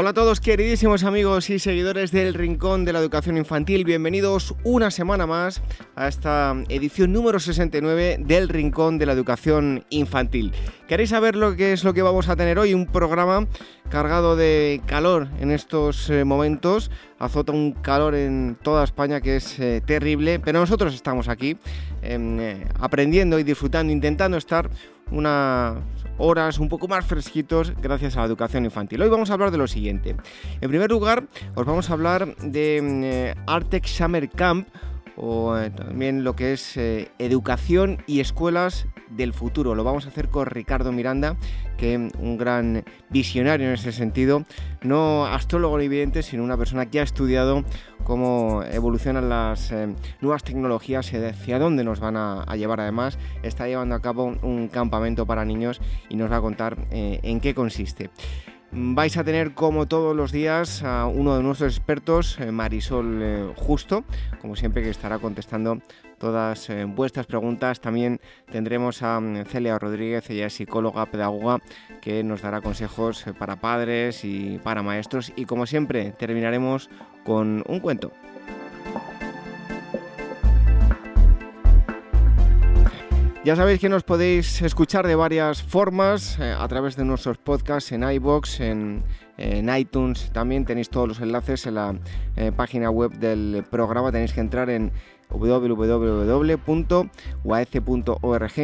Hola a todos queridísimos amigos y seguidores del Rincón de la Educación Infantil, bienvenidos una semana más a esta edición número 69 del Rincón de la Educación Infantil. ¿Queréis saber lo que es lo que vamos a tener hoy? Un programa cargado de calor en estos eh, momentos, azota un calor en toda España que es eh, terrible, pero nosotros estamos aquí em, eh, aprendiendo y disfrutando, intentando estar unas horas un poco más fresquitos gracias a la educación infantil. Hoy vamos a hablar de lo siguiente. En primer lugar, os vamos a hablar de eh, Artex Summer Camp o eh, también lo que es eh, educación y escuelas del futuro. Lo vamos a hacer con Ricardo Miranda, que es un gran visionario en ese sentido, no astrólogo ni vidente, sino una persona que ha estudiado cómo evolucionan las eh, nuevas tecnologías y hacia dónde nos van a, a, llevar. Además, está llevando a cabo un campamento para niños y nos va a contar en qué consiste. Vais a tener como todos los días a uno de nuestros expertos, eh, Marisol Justo, como siempre que estará contestando todas eh, vuestras preguntas. También tendremos a mm, Celia Rodríguez, ella es psicóloga, pedagoga, que nos dará consejos eh, para padres y para maestros. Y como siempre, terminaremos con un cuento. Ya sabéis que nos podéis escuchar de varias formas eh, a través de nuestros podcasts en iBox, en, iTunes. También tenéis todos los enlaces en la eh, página web del programa. Tenéis que entrar en www.uac.org.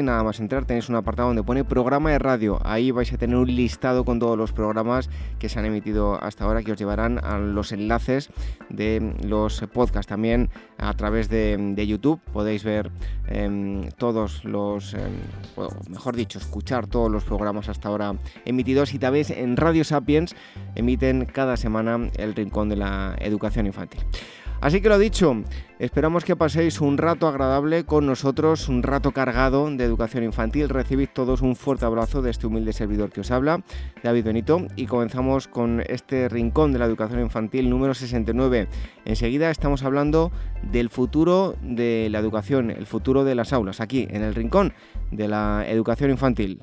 Nada más entrar tenéis un apartado donde pone programa de radio. Ahí vais a tener un listado con todos los programas que se han emitido hasta ahora que os llevarán a los enlaces de los podcasts. También a través de, YouTube podéis ver eh, todos los, eh, mejor dicho, escuchar todos los programas hasta ahora emitidos y también en Radio Sapiens emiten cada semana el Rincón de la Educación Infantil. Así que lo dicho, esperamos que paséis un rato agradable con nosotros, un rato cargado de educación infantil. Recibid todos un fuerte abrazo de este humilde servidor que os habla, David Benito, y comenzamos con este rincón de la educación infantil número 69. Enseguida estamos hablando del futuro de la educación, el futuro de las aulas, aquí en el rincón de la educación infantil.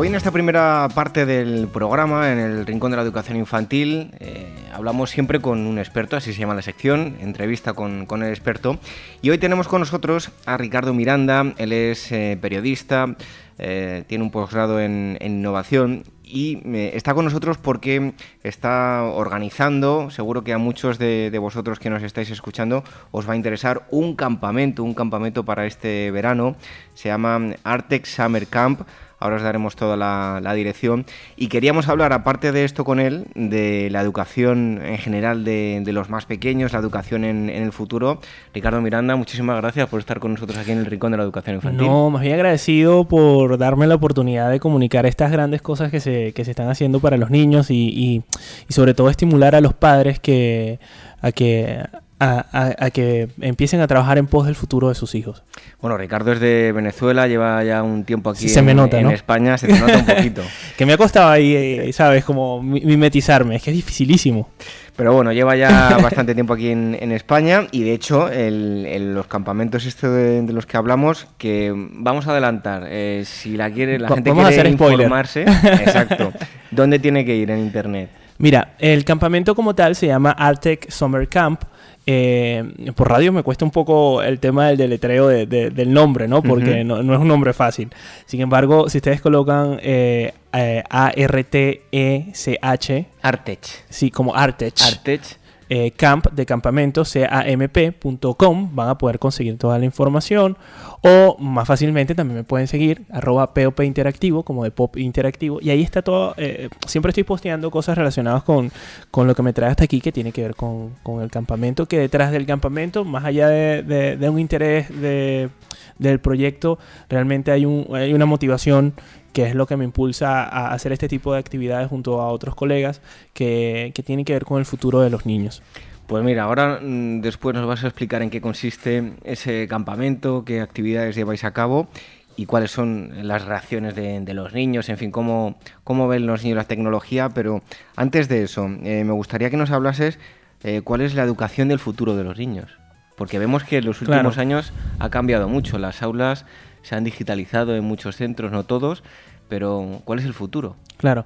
Hoy en esta primera parte del programa, en el Rincón de la Educación Infantil, eh, hablamos siempre con un experto, así se llama la sección, entrevista con, con, el experto. Y hoy tenemos con nosotros a Ricardo Miranda, él es eh, periodista, eh, tiene un posgrado en, innovación y está con nosotros porque está organizando, seguro que a muchos de, de, vosotros que nos estáis escuchando os va a interesar un campamento, un campamento para este verano, se llama Artex Summer Camp ahora os daremos toda la, la, dirección. Y queríamos hablar, aparte de esto con él, de la educación en general de, de los más pequeños, la educación en, en, el futuro. Ricardo Miranda, muchísimas gracias por estar con nosotros aquí en el Rincón de la Educación Infantil. No, más bien agradecido por darme la oportunidad de comunicar estas grandes cosas que se, que se están haciendo para los niños y, y, y sobre todo estimular a los padres que, a que a, que empiecen a trabajar en pos del futuro de sus hijos. Bueno, Ricardo es de Venezuela, lleva ya un tiempo aquí se en, me nota, en España, se te nota un poquito. que me ha costado ahí, eh, ¿sabes? Como mimetizarme, es que es dificilísimo. Pero bueno, lleva ya bastante tiempo aquí en, España y de hecho el, los campamentos este de, los que hablamos, que vamos a adelantar, eh, si la quiere, la gente quiere informarse, exacto, ¿dónde tiene que ir en internet? Mira, el campamento como tal se llama Artec Summer Camp. Eh, por radio me cuesta un poco el tema del deletreo del nombre, ¿no? Porque no, es un nombre fácil. Sin embargo, si ustedes colocan eh, eh, A-R-T-E-C-H. Artech. Sí, como Artech. Artech. Eh, camp de campamento, camp.com, van a poder conseguir toda la información. O más fácilmente también me pueden seguir, arroba POP Interactivo, como de Pop Interactivo. Y ahí está todo. Eh, siempre estoy posteando cosas relacionadas con, con, lo que me trae hasta aquí, que tiene que ver con, con el campamento. Que detrás del campamento, más allá de, de un interés de, del proyecto, realmente hay, un, hay una motivación que es lo que me impulsa a hacer este tipo de actividades junto a otros colegas que, que tienen que ver con el futuro de los niños. Pues mira, ahora mm, después nos vas a explicar en qué consiste ese campamento, qué actividades lleváis a cabo y cuáles son las reacciones de, los niños, en fin, cómo, cómo ven los niños la tecnología. Pero antes de eso, eh, me gustaría que nos hablases eh, cuál es la educación del futuro de los niños. Porque vemos que en los últimos años ha cambiado mucho. Las aulas se han digitalizado en muchos centros, no todos, pero ¿cuál es el futuro? Claro.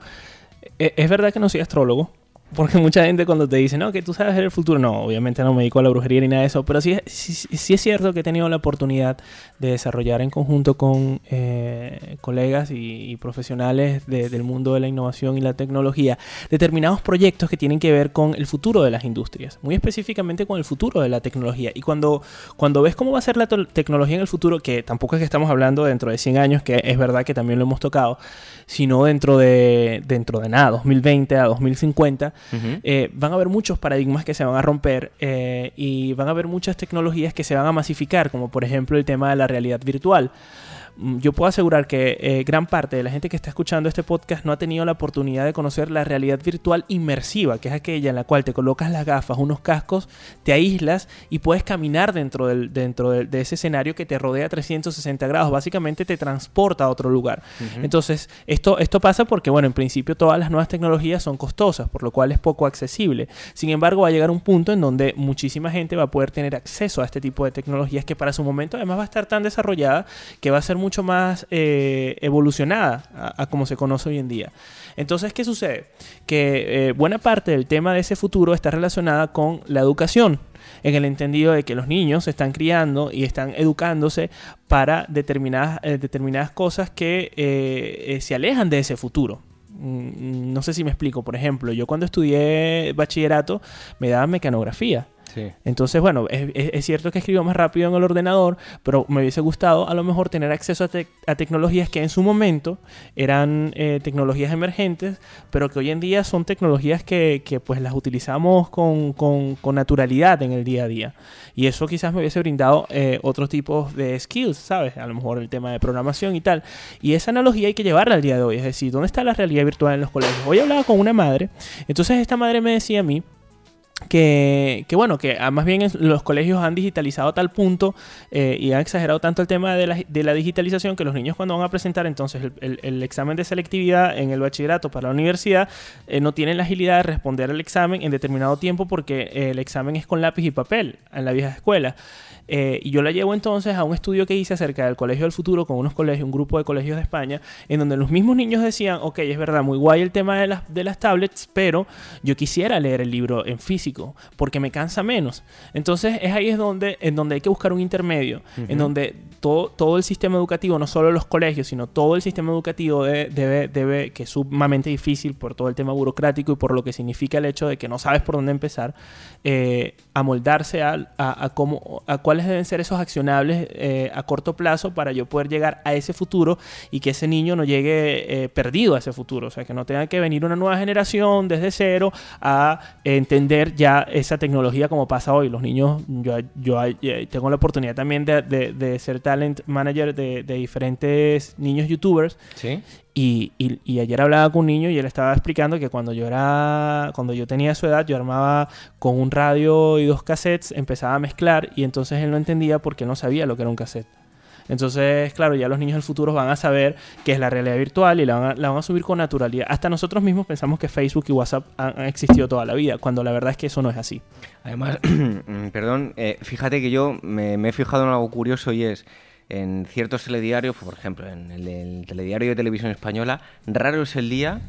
E, es verdad que no soy astrólogo, porque mucha gente cuando te dice, no, que tú sabes el futuro, no, obviamente no me dedico a la brujería ni nada de eso, pero sí, sí, es cierto que he tenido la oportunidad de desarrollar en conjunto con eh, colegas y, profesionales del mundo de la innovación y la tecnología determinados proyectos que tienen que ver con el futuro de las industrias, muy específicamente con el futuro de la tecnología. Y cuando, cuando ves cómo va a ser la tecnología en el futuro, que tampoco es que estamos hablando dentro de 100 años, que es verdad que también lo hemos tocado, sino dentro de, dentro de nada, 2020 a 2050, eh, van a haber muchos paradigmas que se van a romper eh, y van a haber muchas tecnologías que se van a masificar, como por ejemplo el tema de la realidad virtual. Mm, yo puedo asegurar que eh, gran parte de la gente que está escuchando este podcast no ha tenido la oportunidad de conocer la realidad virtual inmersiva, que es aquella en la cual te colocas las gafas, unos cascos, te aíslas y puedes caminar dentro, del, dentro de, ese escenario que te rodea a 360 grados. Básicamente te transporta a otro lugar. Entonces, esto, esto pasa porque, bueno, en principio todas las nuevas tecnologías son costosas, por lo cual es poco accesible. Sin embargo, va a llegar un punto en donde muchísima gente va a poder tener acceso a este tipo de tecnologías que para su momento además va a estar tan desarrollada que va a ser mucho más eh, evolucionada a, como se conoce hoy en día. Entonces, ¿qué sucede? Que eh, buena parte del tema de ese futuro está relacionada con la educación en el entendido de que los niños se están criando y están educándose para determinadas, eh, determinadas cosas que se alejan de ese futuro. Mm, no sé si me explico. Por ejemplo, yo cuando estudié bachillerato me daban mecanografía. Entonces, bueno, es, cierto que escribo más rápido en el ordenador, pero me hubiese gustado a lo mejor tener acceso a, tecnologías que en su momento eran eh, tecnologías emergentes, pero que hoy en día son tecnologías que, pues las utilizamos con, naturalidad en el día a día. Y eso quizás me hubiese brindado eh, otros tipos de skills, ¿sabes? A lo mejor el tema de programación y tal. Y esa analogía hay que llevarla al día de hoy. Es decir, ¿dónde está la realidad virtual en los colegios? Hoy hablaba con una madre, entonces esta madre me decía a mí, que, bueno, que más bien los colegios han digitalizado a tal punto eh, y han exagerado tanto el tema de la, digitalización que los niños cuando van a presentar entonces el, examen de selectividad en el bachillerato para la universidad eh, no tienen la agilidad de responder al examen en determinado tiempo porque eh, el examen es con lápiz y papel en la vieja escuela. Eh, y yo la llevo entonces a un estudio que hice acerca del Colegio del Futuro con unos colegios, un grupo de colegios de España, en donde los mismos niños decían, ok, es verdad, muy guay el tema de las, de las tablets, pero yo quisiera leer el libro en físico, porque me cansa menos. Entonces es ahí es donde, en donde hay que buscar un intermedio, en donde todo, todo el sistema educativo, no solo los colegios, sino todo el sistema educativo debe, debe, que es sumamente difícil por todo el tema burocrático y por lo que significa el hecho de que no sabes por dónde empezar, eh, amoldarse a, a, a, cómo, a cuál cuáles deben ser esos accionables eh, a corto plazo para yo poder llegar a ese futuro y que ese niño no llegue eh, perdido a ese futuro. O sea, que no tenga que venir una nueva generación desde cero a entender ya esa tecnología como pasa hoy. Los niños, yo, yo eh, tengo la oportunidad también de, de, ser talent manager de, de diferentes niños youtubers. Sí. Y, y- y ayer hablaba con un niño y él estaba explicando que cuando yo era, cuando yo tenía su edad, yo armaba con un radio y dos cassettes, empezaba a mezclar y entonces él no entendía porque no sabía lo que era un cassette. Entonces, claro, ya los niños del futuro van a saber qué es la realidad virtual y la van a, la van a subir con naturalidad. Hasta nosotros mismos pensamos que Facebook y WhatsApp han, han existido toda la vida, cuando la verdad es que eso no es así. Además, mm, perdón, eh, fíjate que yo me, me he fijado en algo curioso y es en ciertos telediarios, por ejemplo, en el, telediario de televisión española, raro es el día,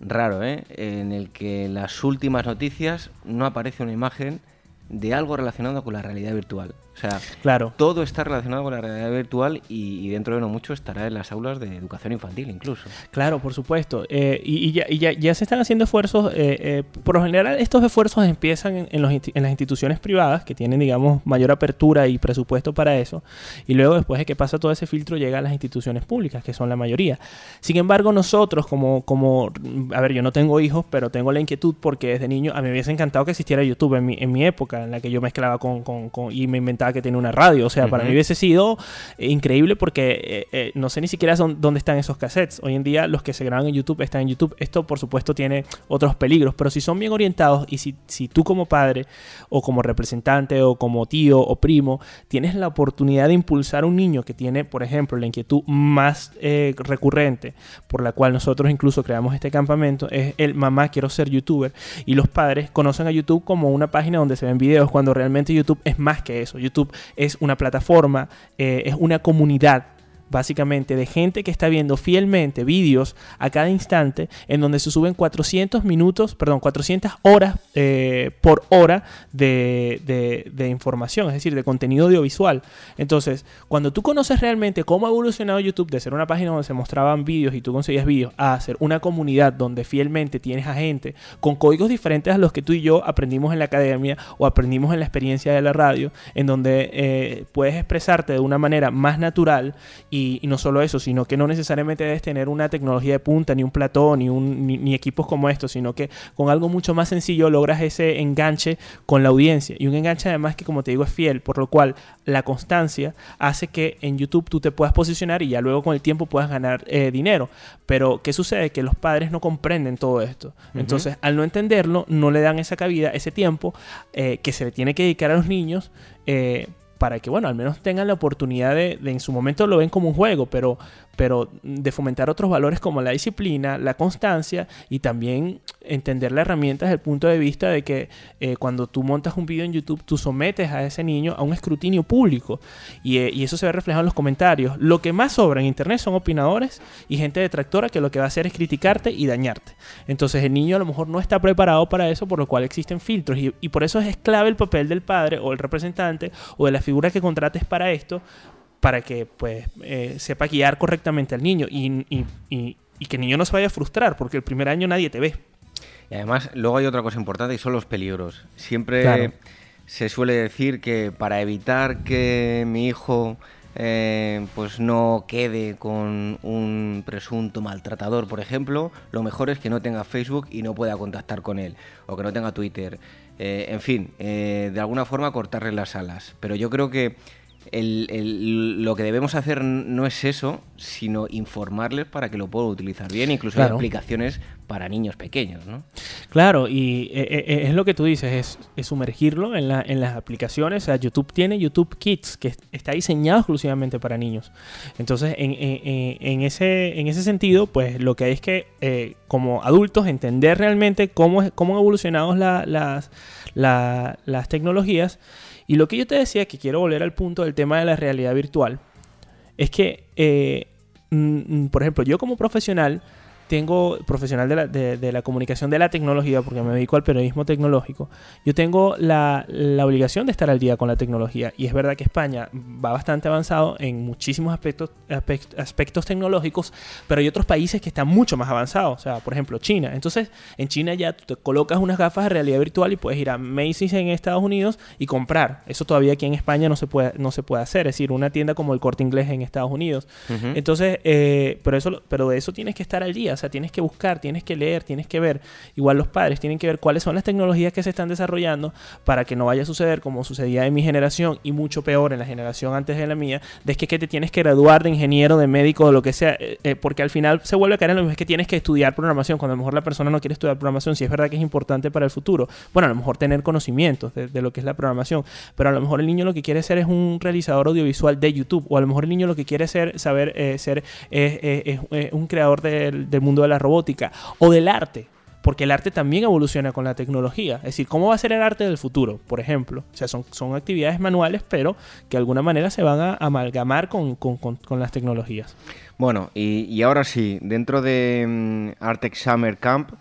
raro, ¿eh? en el que en las últimas noticias no aparece una imagen de algo relacionado con la realidad virtual. O sea, Claro. todo está relacionado con la realidad virtual y, y dentro de no mucho estará en las aulas de educación infantil incluso. Claro, por supuesto. Eh, y y ya, y ya- ya se están haciendo esfuerzos. eh, eh, por lo general, estos esfuerzos empiezan en, en los en las instituciones privadas, que tienen, digamos, mayor apertura y presupuesto para eso. Y luego, después de que pasa todo ese filtro, llega a las instituciones públicas, que son la mayoría. Sin embargo, nosotros, como, como a ver, yo no tengo hijos, pero tengo la inquietud porque desde niño a mí me hubiese encantado que existiera YouTube en mi, en mi época, en la que yo mezclaba con, con- con- y me inventaba que tenía una radio. O sea, para mí hubiese sido eh, increíble porque eh, eh, no sé ni siquiera son- dónde están esos cassettes. Hoy en día los que se graban en YouTube están en YouTube. Esto por supuesto tiene otros peligros, pero si son bien orientados y si, si tú como padre o como representante o como tío o primo tienes la oportunidad de impulsar a un niño que tiene, por ejemplo, la inquietud más eh, recurrente por la cual nosotros incluso creamos este campamento es el mamá quiero ser youtuber y los padres conocen a YouTube como una página donde se ven videos cuando realmente YouTube es más que eso. YouTube es una plataforma, eh, es una comunidad básicamente de gente que está viendo fielmente vídeos a cada instante en donde se suben 400 minutos, perdón, 400 horas eh, por hora de, de- información, es decir, de contenido audiovisual. Entonces, cuando tú conoces realmente cómo ha evolucionado YouTube de ser una página donde se mostraban vídeos y tú conseguías vídeos a ser una comunidad donde fielmente tienes a gente con códigos diferentes a los que tú y yo aprendimos en la academia o aprendimos en la experiencia de la radio, en donde eh, puedes expresarte de una manera más natural y, y no solo eso, sino que no necesariamente debes tener una tecnología de punta, ni un platón, ni, un, ni, ni equipos como estos, sino que con algo mucho más sencillo logras ese enganche con la audiencia. Y un enganche además que, como te digo, es fiel, por lo cual la constancia hace que en YouTube tú te puedas posicionar y ya luego con el tiempo puedas ganar eh, dinero. Pero, ¿qué sucede? Que los padres no comprenden todo esto. Entonces, al no entenderlo, no le dan esa cabida, ese tiempo eh, que se le tiene que dedicar a los niños. eh, para que, bueno, al menos tengan la oportunidad de, de en su momento lo ven como un juego, pero, pero de fomentar otros valores como la disciplina, la constancia y también entender la herramienta desde el punto de vista de que eh, cuando tú montas un video en YouTube, tú sometes a ese niño a un escrutinio público y, eh, y eso se ve reflejado en los comentarios. Lo que más sobra en Internet son opinadores y gente detractora que lo que va a hacer es criticarte y dañarte. Entonces el niño a lo mejor no está preparado para eso, por lo cual existen filtros y, y por eso es clave el papel del padre o el representante o de la figura que contrates para esto para que pues eh, sepa guiar correctamente al niño y, y- y- y que el niño no se vaya a frustrar porque el primer año nadie te ve. Y además, luego hay otra cosa importante y son los peligros. Siempre Claro. se suele decir que para evitar que mi hijo eh, pues no quede con un presunto maltratador, por ejemplo, lo mejor es que no tenga Facebook y no pueda contactar con él, o que no tenga Twitter. Eh, en fin, eh, de alguna forma cortarle las alas. Pero yo creo que el- el- lo que debemos hacer no es eso, sino informarles para que lo puedan utilizar bien, incluso Claro. aplicaciones para niños pequeños, ¿no? Claro, y eh, eh, es lo que tú dices, es, es sumergirlo en, la- en las aplicaciones. O sea, YouTube tiene YouTube Kids, que es- está diseñado exclusivamente para niños. Entonces, en, en- en- ese, en ese sentido, pues lo que hay es que, eh, como adultos, entender realmente cómo, cómo han evolucionado la- las, la- las tecnologías. Y lo que yo te decía, que quiero volver al punto del tema de la realidad virtual, es que, eh, mm, mm, por ejemplo, yo como profesional, tengo profesional de la, de- de la comunicación de la tecnología, porque me dedico al periodismo tecnológico, yo tengo la, la obligación de estar al día con la tecnología. Y es verdad que España va bastante avanzado en muchísimos aspectos, aspect- aspectos tecnológicos, pero hay otros países que están mucho más avanzados. O sea, por ejemplo, China. Entonces, en China ya tú te colocas unas gafas de realidad virtual y puedes ir a Macy's en Estados Unidos y comprar. Eso todavía aquí en España no se puede, no se puede hacer. Es decir, una tienda como el Corte Inglés en Estados Unidos. Ujú. Entonces, eh, pero eso, pero de eso tienes que estar al día. Sea, tienes que buscar, tienes que leer, tienes que ver. Igual los padres tienen que ver cuáles son las tecnologías que se están desarrollando para que no vaya a suceder como sucedía en mi generación y mucho peor en la generación antes de la mía, de que, que te tienes que graduar de ingeniero, de médico, de lo que sea, eh, eh, porque al final se vuelve a caer en lo mismo, es que tienes que estudiar programación, cuando a lo mejor la persona no quiere estudiar programación, si es verdad que es importante para el futuro. Bueno, a lo mejor tener conocimientos de, de lo que es la programación, pero a lo mejor el niño lo que quiere ser es un realizador audiovisual de YouTube, o a lo mejor el niño lo que quiere ser, saber eh, ser es un creador del, del mundo de la robótica o del arte porque el arte también evoluciona con la tecnología. Es decir, ¿cómo va a ser el arte del futuro, por ejemplo? O sea, son, son actividades manuales, pero que de alguna manera se van a amalgamar con, con, con, las tecnologías. Bueno, y, y, ahora sí, dentro de um, Artex Summer Camp,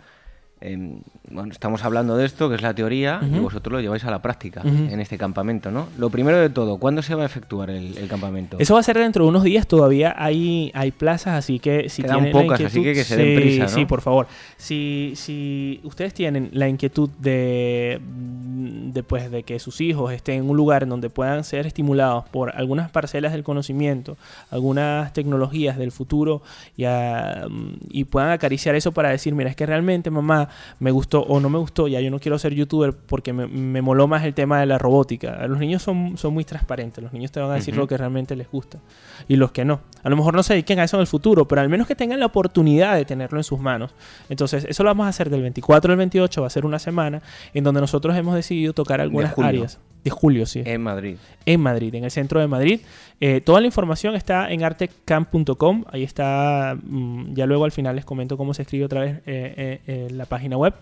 eh, bueno, estamos hablando de esto, que es la teoría, uh -huh. y vosotros lo lleváis a la práctica uh -huh. en este campamento, ¿no? Lo primero de todo, ¿cuándo se va a efectuar el, el, campamento? Eso va a ser dentro de unos días, todavía hay, hay plazas, así que si Quedan tienen pocas, la así que que se sí, den prisa, ¿no? Sí, por favor. Si, si ustedes tienen la inquietud de, de, pues, de que sus hijos estén en un lugar en donde puedan ser estimulados por algunas parcelas del conocimiento, algunas tecnologías del futuro y, a, y puedan acariciar eso para decir, mira, es que realmente mamá me gustó o no me gustó, ya yo no quiero ser youtuber porque me, me moló más el tema de la robótica. Los niños son, son muy transparentes, los niños te van a decir uh -huh. lo que realmente les gusta y los que no. A lo mejor no se dediquen a eso en el futuro, pero al menos que tengan la oportunidad de tenerlo en sus manos. Entonces, eso lo vamos a hacer del 24 al 28, va a ser una semana en donde nosotros hemos decidido tocar algunas áreas de julio, sí. En Madrid. En Madrid, en el centro de Madrid. Eh, toda la información está en artecamp.com. Ahí está, mmm, ya luego al final les comento cómo se escribe otra vez eh, eh, la página web.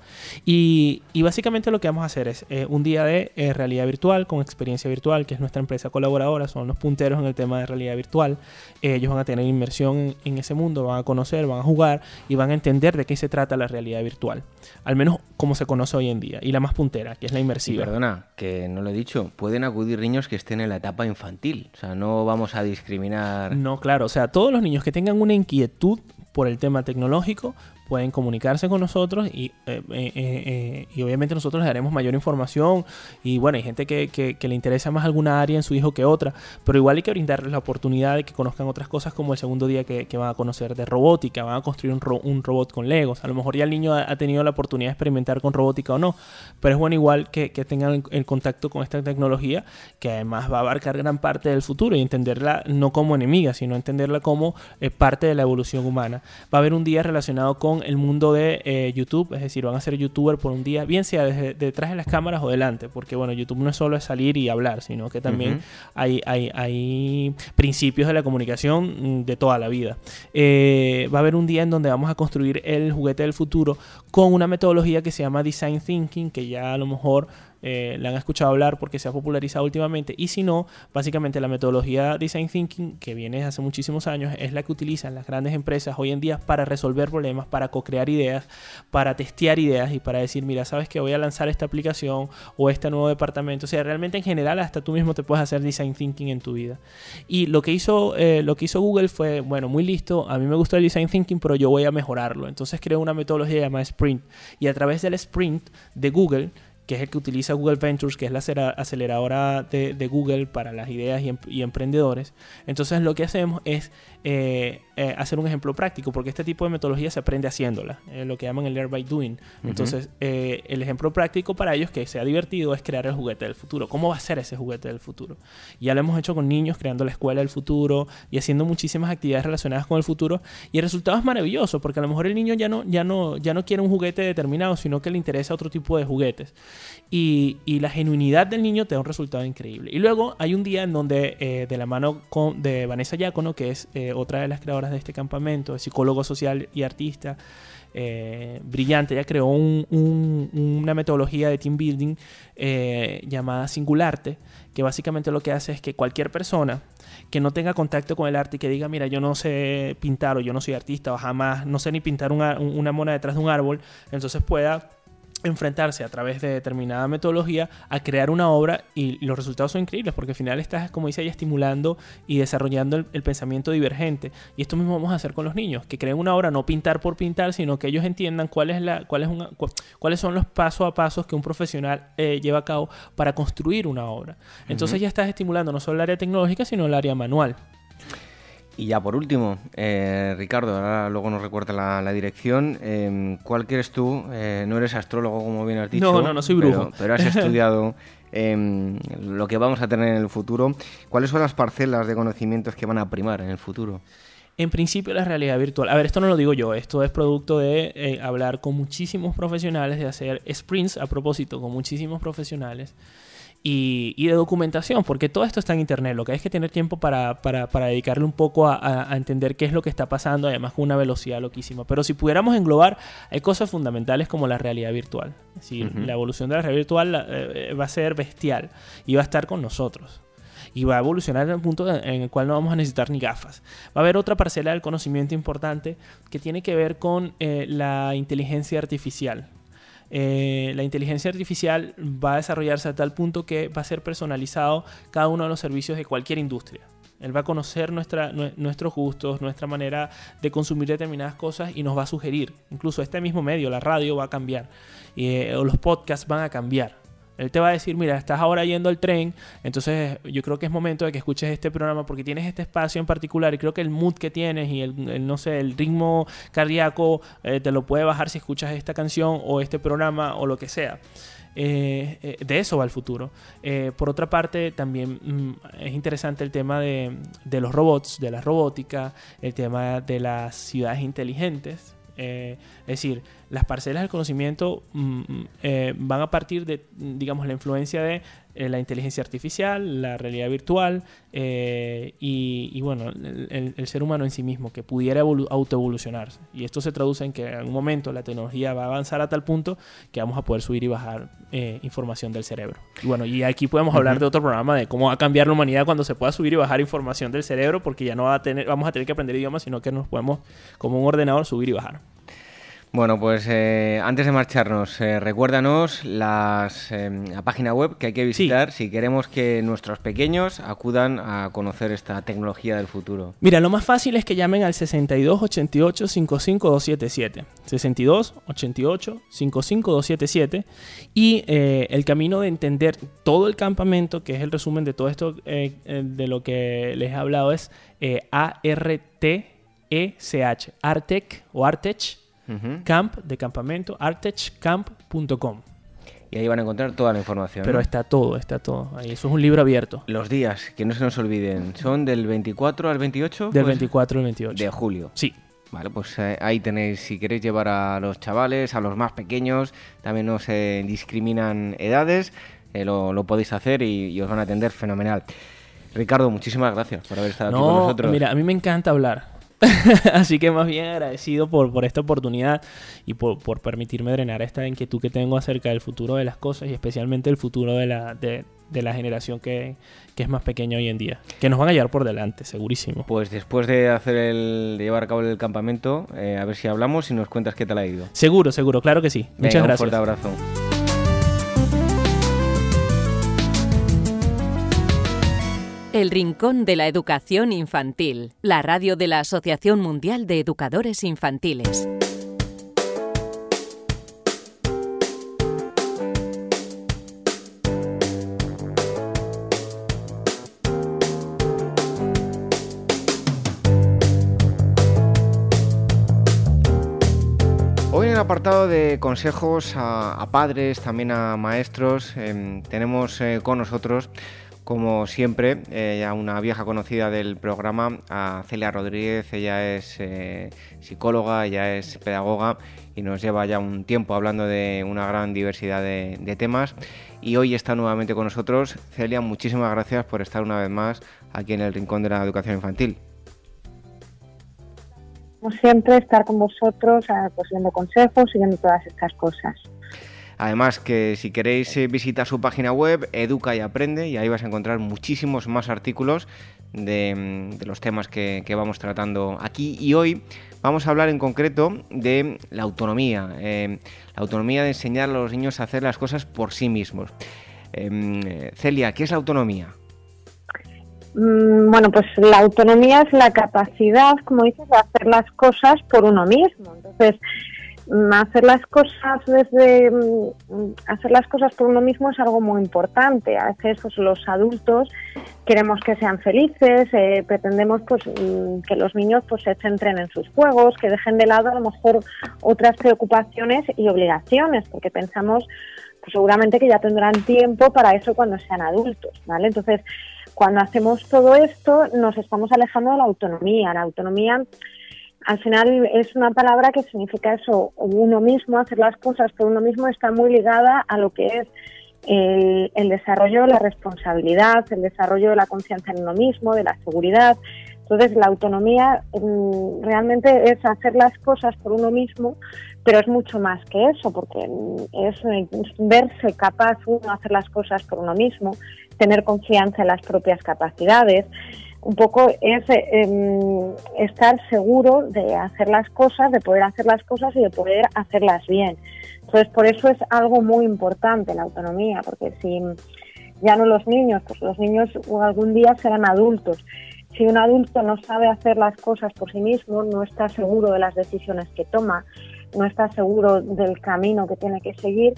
Y, y, básicamente lo que vamos a hacer es un día de realidad virtual con experiencia virtual, que es nuestra empresa colaboradora, son los punteros en el tema de realidad virtual. Ellos van a tener inmersión en, en ese mundo, van a conocer, van a jugar y van a entender de qué se trata la realidad virtual. Al menos como se conoce hoy en día. Y la más puntera, que es la inmersiva. Y perdona, que no lo he dicho pueden acudir niños que estén en la etapa infantil. O sea, no vamos a discriminar. No, claro. O sea, todos los niños que tengan una inquietud por el tema tecnológico pueden comunicarse con nosotros y, eh, eh, eh, y obviamente nosotros les daremos mayor información y bueno, hay gente que, que, que, le interesa más alguna área en su hijo que otra, pero igual hay que brindarles la oportunidad de que conozcan otras cosas como el segundo día que, que van a conocer de robótica, van a construir un, ro un, robot con Legos, a lo mejor ya el niño ha, ha, tenido la oportunidad de experimentar con robótica o no, pero es bueno igual que, tengan el, contacto con esta tecnología que además va a abarcar gran parte del futuro y entenderla no como enemiga, sino entenderla como parte de la evolución humana. Va a haber un día relacionado con el mundo de eh, YouTube, es decir, van a ser youtuber por un día, bien sea desde, detrás de las cámaras o delante, porque bueno, YouTube no es solo es salir y hablar, sino que también uh -huh. hay, hay, hay, principios de la comunicación mm, de toda la vida. Eh, va a haber un día en donde vamos a construir el juguete del futuro con una metodología que se llama Design Thinking, que ya a lo mejor eh, la han escuchado hablar porque se ha popularizado últimamente y si no, básicamente la metodología Design Thinking que viene hace muchísimos años es la que utilizan las grandes empresas hoy en día para resolver problemas, para co-crear ideas, para testear ideas y para decir, mira, sabes que voy a lanzar esta aplicación o este nuevo departamento, o sea, realmente en general hasta tú mismo te puedes hacer Design Thinking en tu vida. Y lo que hizo, eh, lo que hizo Google fue, bueno, muy listo, a mí me gusta el Design Thinking, pero yo voy a mejorarlo. Entonces creó una metodología llamada Sprint y a través del Sprint de Google que es el que utiliza Google Ventures, que es la aceleradora de, Google para las ideas em y, emprendedores. Entonces lo que hacemos es eh, eh, hacer un ejemplo práctico, porque este tipo de metodología se aprende haciéndola, eh, lo que llaman el learn by doing. Uh -huh. Entonces el ejemplo práctico para ellos que sea divertido es crear el juguete del futuro. ¿Cómo va a ser ese juguete del futuro? Ya lo hemos hecho con niños, creando la escuela del futuro y haciendo muchísimas actividades relacionadas con el futuro y el resultado es maravilloso, porque a lo mejor el niño ya no, ya no, ya no quiere un juguete determinado, sino que le interesa otro tipo de juguetes y, y, la genuinidad del niño te da un resultado increíble. Y luego hay un día en donde, eh, de la mano con, de Vanessa Giacono, que es eh, otra de las creadoras de este campamento, psicólogo social y artista, eh, brillante, ella creó un, un, una metodología de team building eh, llamada Singularte, que básicamente lo que hace es que cualquier persona que no tenga contacto con el arte y que diga, mira, yo no sé pintar o yo no soy artista o jamás, no sé ni pintar una, una mona detrás de un árbol, entonces pueda enfrentarse a través de determinada metodología a crear una obra y los resultados son increíbles porque al final estás, como dice ella, estimulando y desarrollando el, el, pensamiento divergente. Y esto mismo vamos a hacer con los niños, que creen una obra no pintar por pintar, sino que ellos entiendan cuál es la, cuál es una, cu cuáles son los pasos a pasos que un profesional eh, lleva a cabo para construir una obra. Entonces uh -huh. ya estás estimulando no solo el área tecnológica, sino el área manual. Y ya por último, eh, Ricardo, ahora luego nos recuerda la, dirección. Em, ¿Cuál quieres tú? Eh, no eres astrólogo, como bien has dicho. No, no, no soy brujo. Pero, has estudiado em, lo que vamos a tener en el futuro. ¿Cuáles son las parcelas de conocimientos que van a primar en el futuro? En principio la realidad virtual. A ver, esto no lo digo yo, esto es producto de eh, hablar con muchísimos profesionales, de hacer sprints a propósito con muchísimos profesionales y, de documentación, porque todo esto está en Internet. Lo que hay es que tener tiempo para, para, para dedicarle un poco a, entender qué es lo que está pasando, además con una velocidad loquísima. Pero si pudiéramos englobar, hay cosas fundamentales como la realidad virtual. Es la evolución de la realidad virtual eh, va a ser bestial y va a estar con nosotros y va a evolucionar en el punto en el cual no vamos a necesitar ni gafas. Va a haber otra parcela del conocimiento importante que tiene que ver con eh, la inteligencia artificial. Eh, la inteligencia artificial va a desarrollarse a tal punto que va a ser personalizado cada uno de los servicios de cualquier industria. Él va a conocer nuestros gustos, nuestra manera de consumir determinadas cosas y nos va a sugerir. Incluso este mismo medio, la radio, va a cambiar. Eh, o los podcasts van a cambiar. Él te va a decir, mira, estás ahora yendo al tren, entonces yo creo que es momento de que escuches este programa porque tienes este espacio en particular y creo que el mood que tienes y el, no sé, el ritmo cardíaco eh, te lo puede bajar si escuchas esta canción o este programa o lo que sea. Eh, eh, de eso va el futuro. por otra parte, también mm, es interesante el tema de, de, los robots, de la robótica, el tema de las ciudades inteligentes. es decir, las parcelas del conocimiento mm, mm, eh, van a partir de, digamos, la influencia de eh, la inteligencia artificial, la realidad virtual eh, y, bueno, el, ser humano en sí mismo, que pudiera autoevolucionarse. Y esto se traduce en que en algún momento la tecnología va a avanzar a tal punto que vamos a poder subir y bajar información del cerebro. Y bueno, y aquí podemos hablar de otro programa de cómo va a cambiar la humanidad cuando se pueda subir y bajar información del cerebro, porque ya no va a tener, vamos a tener que aprender idiomas, sino que nos podemos, como un ordenador, subir y bajar. Bueno, pues eh, antes de marcharnos, eh, recuérdanos las, eh, la página web que hay que visitar si queremos que nuestros pequeños acudan a conocer esta tecnología del futuro. Mira, lo más fácil es que llamen al 62 88 55 277. 62 88 55 277. Y el camino de entender todo el campamento, que es el resumen de todo esto de lo que les he hablado, es A-R-T-E-C-H. Artec o Artech camp de campamento, artechcamp.com. Y ahí van a encontrar toda la información. Pero está todo, está todo. Ahí, eso es un libro abierto. Los días, que no se nos olviden, son del 24 al 28. Del 24 al 28. De julio. Sí. Vale, pues eh, ahí tenéis, si queréis llevar a los chavales, a los más pequeños, también no se discriminan edades, eh, lo, podéis hacer y, os van a atender fenomenal. Ricardo, muchísimas gracias por haber estado aquí con nosotros. Mira, a mí me encanta hablar. Así que más bien agradecido por, por esta oportunidad y por, por, permitirme drenar esta inquietud que tengo acerca del futuro de las cosas y especialmente el futuro de la, de, la generación que, que, es más pequeña hoy en día. Que nos van a llevar por delante, segurísimo. Pues después de hacer el, de llevar a cabo el campamento, eh, a ver si hablamos y nos cuentas qué tal ha ido. Seguro, seguro, claro que sí. Muchas gracias. Un fuerte abrazo. El Rincón de la Educación Infantil, la radio de la Asociación Mundial de Educadores Infantiles. Hoy en el apartado de consejos a, padres, también a maestros, em, tenemos eh, con nosotros como siempre, eh, ya una vieja conocida del programa, a Celia Rodríguez. Ella es eh, psicóloga, ella es pedagoga y nos lleva ya un tiempo hablando de una gran diversidad de, temas. Y hoy está nuevamente con nosotros. Celia, muchísimas gracias por estar una vez más aquí en el Rincón de la Educación Infantil. Como siempre, estar con vosotros, eh, pues, consejos y viendo todas estas cosas. Además que si queréis eh, visitar su página web, Educa y Aprende, y ahí vas a encontrar muchísimos más artículos de, mm, los temas que, vamos tratando aquí. Y hoy vamos a hablar en concreto de la autonomía, eh, la autonomía de enseñar a los niños a hacer las cosas por sí mismos. Em, Celia, ¿qué es la autonomía? Mm, bueno, pues la autonomía es la capacidad, como dices, de hacer las cosas por uno mismo. Entonces, hacer las cosas desde mm, hacer las cosas por uno mismo es algo muy importante. A veces pues, los adultos queremos que sean felices, eh, pretendemos pues mm, que los niños pues se centren en sus juegos, que dejen de lado a lo mejor otras preocupaciones y obligaciones, porque pensamos pues seguramente que ya tendrán tiempo para eso cuando sean adultos, ¿vale? Entonces, cuando hacemos todo esto, nos estamos alejando de la autonomía. La autonomía al final es una palabra que significa eso, uno mismo, hacer las cosas por uno mismo está muy ligada a lo que es el, desarrollo de la responsabilidad, el desarrollo de la confianza en uno mismo, de la seguridad. Entonces, la autonomía mm, realmente es hacer las cosas por uno mismo, pero es mucho más que eso, porque mm, es, es verse capaz uno hacer las cosas por uno mismo, tener confianza en las propias capacidades, un poco es em, estar seguro de hacer las cosas, de poder hacer las cosas y de poder hacerlas bien. Entonces, por eso es algo muy importante la autonomía, porque si ya no los niños, pues los niños algún día serán adultos. Si un adulto no sabe hacer las cosas por sí mismo, no está seguro de las decisiones que toma, no está seguro del camino que tiene que seguir,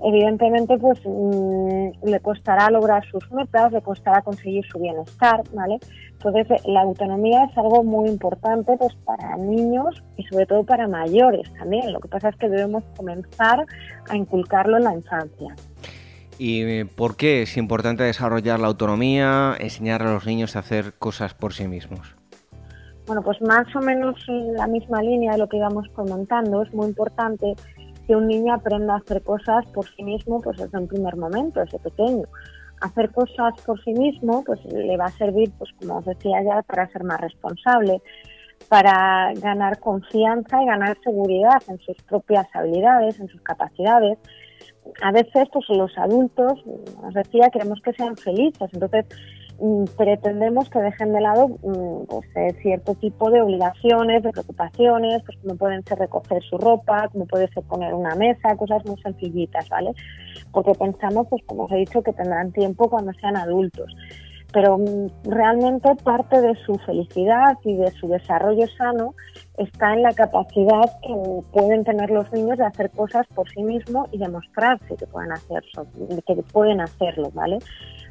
evidentemente pues mm, le costará lograr sus metas, le costará conseguir su bienestar, ¿vale? Entonces la autonomía es algo muy importante pues para niños y sobre todo para mayores también. Lo que pasa es que debemos comenzar a inculcarlo en la infancia. ¿Y eh, por qué es importante desarrollar la autonomía, enseñar a los niños a hacer cosas por sí mismos? Bueno, pues más o menos en la misma línea de lo que íbamos comentando, es muy importante que un niño aprenda a hacer cosas por sí mismo pues desde un primer momento, desde pequeño. Hacer cosas por sí mismo pues le va a servir, pues como os decía ya, para ser más responsable, para ganar confianza y ganar seguridad en sus propias habilidades, en sus capacidades. A veces, pues los adultos, os decía, queremos que sean felices, entonces pretendemos que dejen de lado mm, pues, cierto tipo de obligaciones, de preocupaciones, pues como pueden ser recoger su ropa, como puede ser poner una mesa, cosas muy sencillitas, ¿vale? Porque pensamos, pues como os he dicho, que tendrán tiempo cuando sean adultos. Pero mm, realmente parte de su felicidad y de su desarrollo sano está en la capacidad que pueden tener los niños de hacer cosas por sí mismos y demostrarse que pueden hacer, que pueden hacerlo, ¿vale?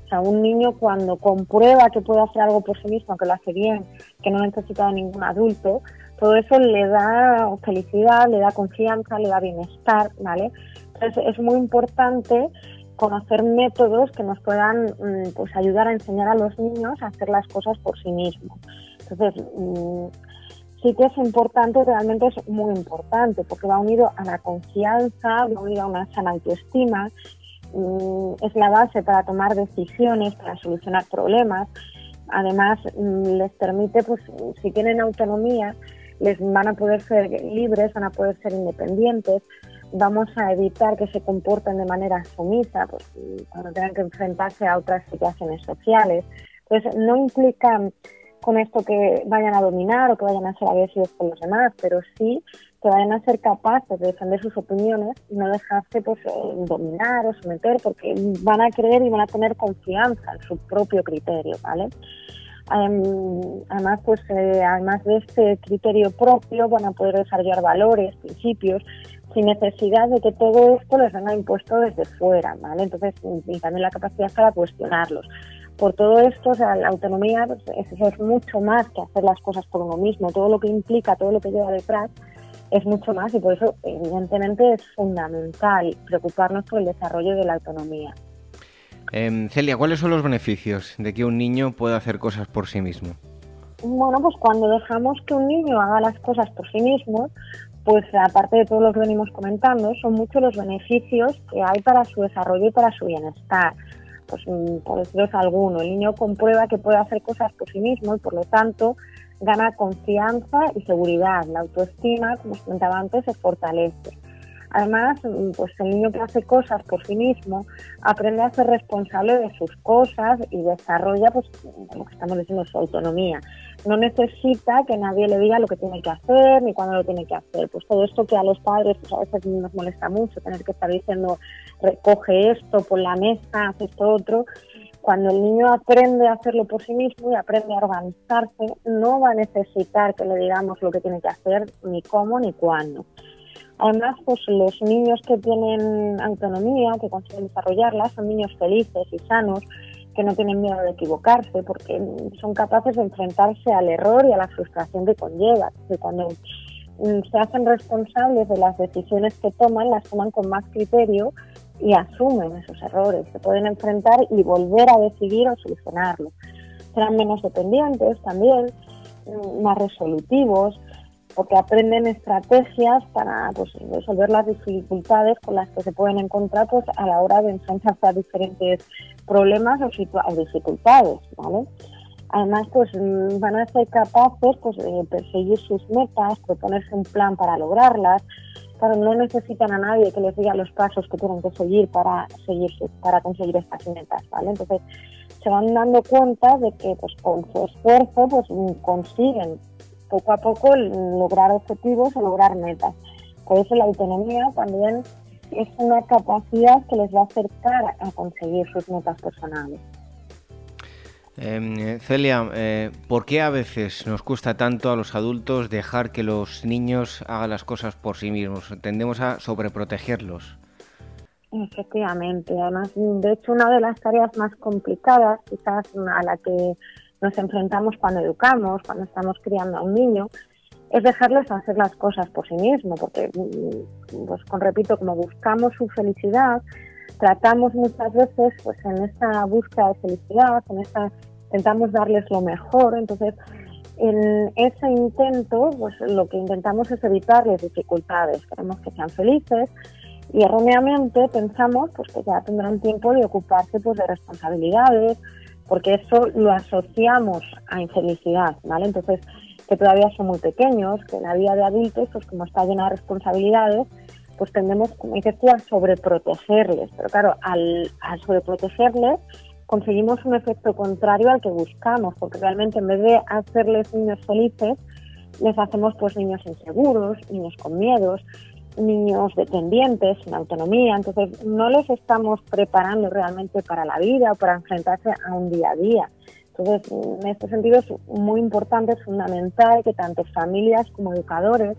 O sea, un niño cuando comprueba que puede hacer algo por sí mismo, que lo hace bien, que no necesita de ningún adulto, todo eso le da felicidad, le da confianza, le da bienestar, ¿vale? Entonces es muy importante conocer métodos que nos puedan mm, pues ayudar a enseñar a los niños a hacer las cosas por sí mismos. Entonces, mm, sí que es importante, realmente es muy importante, porque va unido a la confianza, va unido a una sana autoestima es la base para tomar decisiones, para solucionar problemas. Además, mm, les permite, pues, si tienen autonomía, les van a poder ser libres, van a poder ser independientes. Vamos a evitar que se comporten de manera sumisa, pues, cuando tengan que enfrentarse a otras situaciones sociales. Entonces, no implica con esto que vayan a dominar o que vayan a ser agresivos con los demás, pero sí que vayan a ser capaces de defender sus opiniones y no dejarse pues, eh, dominar o someter, porque van a creer y van a tener confianza en su propio criterio, ¿vale? además, pues, eh, además de este criterio propio, van a poder desarrollar valores, principios, sin necesidad de que todo esto les venga impuesto desde fuera, ¿vale? Entonces, y también la capacidad para cuestionarlos. Por todo esto, o sea, la autonomía pues, es mucho más que hacer las cosas por uno mismo, todo lo que implica, todo lo que lleva detrás, es mucho más y por eso evidentemente es fundamental preocuparnos por el desarrollo de la autonomía. Em, Celia, ¿cuáles son los beneficios de que un niño pueda hacer cosas por sí mismo? Bueno, pues cuando dejamos que un niño haga las cosas por sí mismo, pues aparte de todo lo que venimos comentando, son muchos los beneficios que hay para su desarrollo y para su bienestar. Pues mm, por deciros alguno, el niño comprueba que puede hacer cosas por sí mismo y por lo tanto gana confianza y seguridad. La autoestima, como os comentaba antes, se fortalece. Además, pues el niño que hace cosas por sí mismo aprende a ser responsable de sus cosas y desarrolla, pues, estamos diciendo, su autonomía. No necesita que nadie le diga lo que tiene que hacer ni cuándo lo tiene que hacer. Pues todo esto que a los padres pues, a veces nos molesta mucho, tener que estar diciendo, recoge esto, por la mesa, haz esto otro, cuando el niño aprende a hacerlo por sí mismo y aprende a organizarse, no va a necesitar que le digamos lo que tiene que hacer, ni cómo, ni cuándo. Además, pues los niños que tienen autonomía, que consiguen desarrollarla, son niños felices y sanos, que no tienen miedo de equivocarse, porque son capaces de enfrentarse al error y a la frustración que conlleva. Que cuando mm, se hacen responsables de las decisiones que toman, las toman con más criterio y asumen esos errores. Se pueden enfrentar y volver a decidir o solucionarlo. Serán menos dependientes también, mm, más resolutivos, porque aprenden estrategias para pues, resolver las dificultades con las que se pueden encontrar pues, a la hora de enfrentarse a diferentes problemas o, dificultades, ¿vale? Además, pues mm, van a ser capaces pues, de perseguir sus metas, proponerse un plan para lograrlas. Claro, no necesitan a nadie que les diga los pasos que tienen que seguir para seguir para conseguir estas metas, ¿vale? Entonces, se van dando cuenta de que pues, con su esfuerzo pues, consiguen poco a poco lograr objetivos o lograr metas. Por eso la autonomía también es una capacidad que les va a acercar a conseguir sus metas personales. Em, Celia, eh, ¿por qué a veces nos cuesta tanto a los adultos dejar que los niños hagan las cosas por sí mismos? Tendemos a sobreprotegerlos. Efectivamente, además, de hecho, una de las tareas más complicadas, quizás a la que nos enfrentamos cuando educamos, cuando estamos criando a un niño, es dejarles hacer las cosas por sí mismo, porque, mm, pues repito, como buscamos su felicidad, tratamos muchas veces, pues en esta búsqueda de felicidad, en esta, intentamos darles lo mejor, entonces en ese intento, pues lo que intentamos es evitarles dificultades, queremos que sean felices y erróneamente pensamos pues que ya tendrán tiempo de ocuparse pues de responsabilidades, porque eso lo asociamos a infelicidad, ¿vale? Entonces, que todavía son muy pequeños, que la vida de adultos, pues como está llena de responsabilidades, pues tendemos, como dices tú, a sobreprotegerles. Pero claro, al, al sobreprotegerles conseguimos un efecto contrario al que buscamos, porque realmente en vez de hacerles niños felices, les hacemos pues niños inseguros, niños con miedos, niños dependientes, sin autonomía, entonces no les estamos preparando realmente para la vida o para enfrentarse a un día a día. Entonces, en este sentido es muy importante, es fundamental que tanto familias como educadores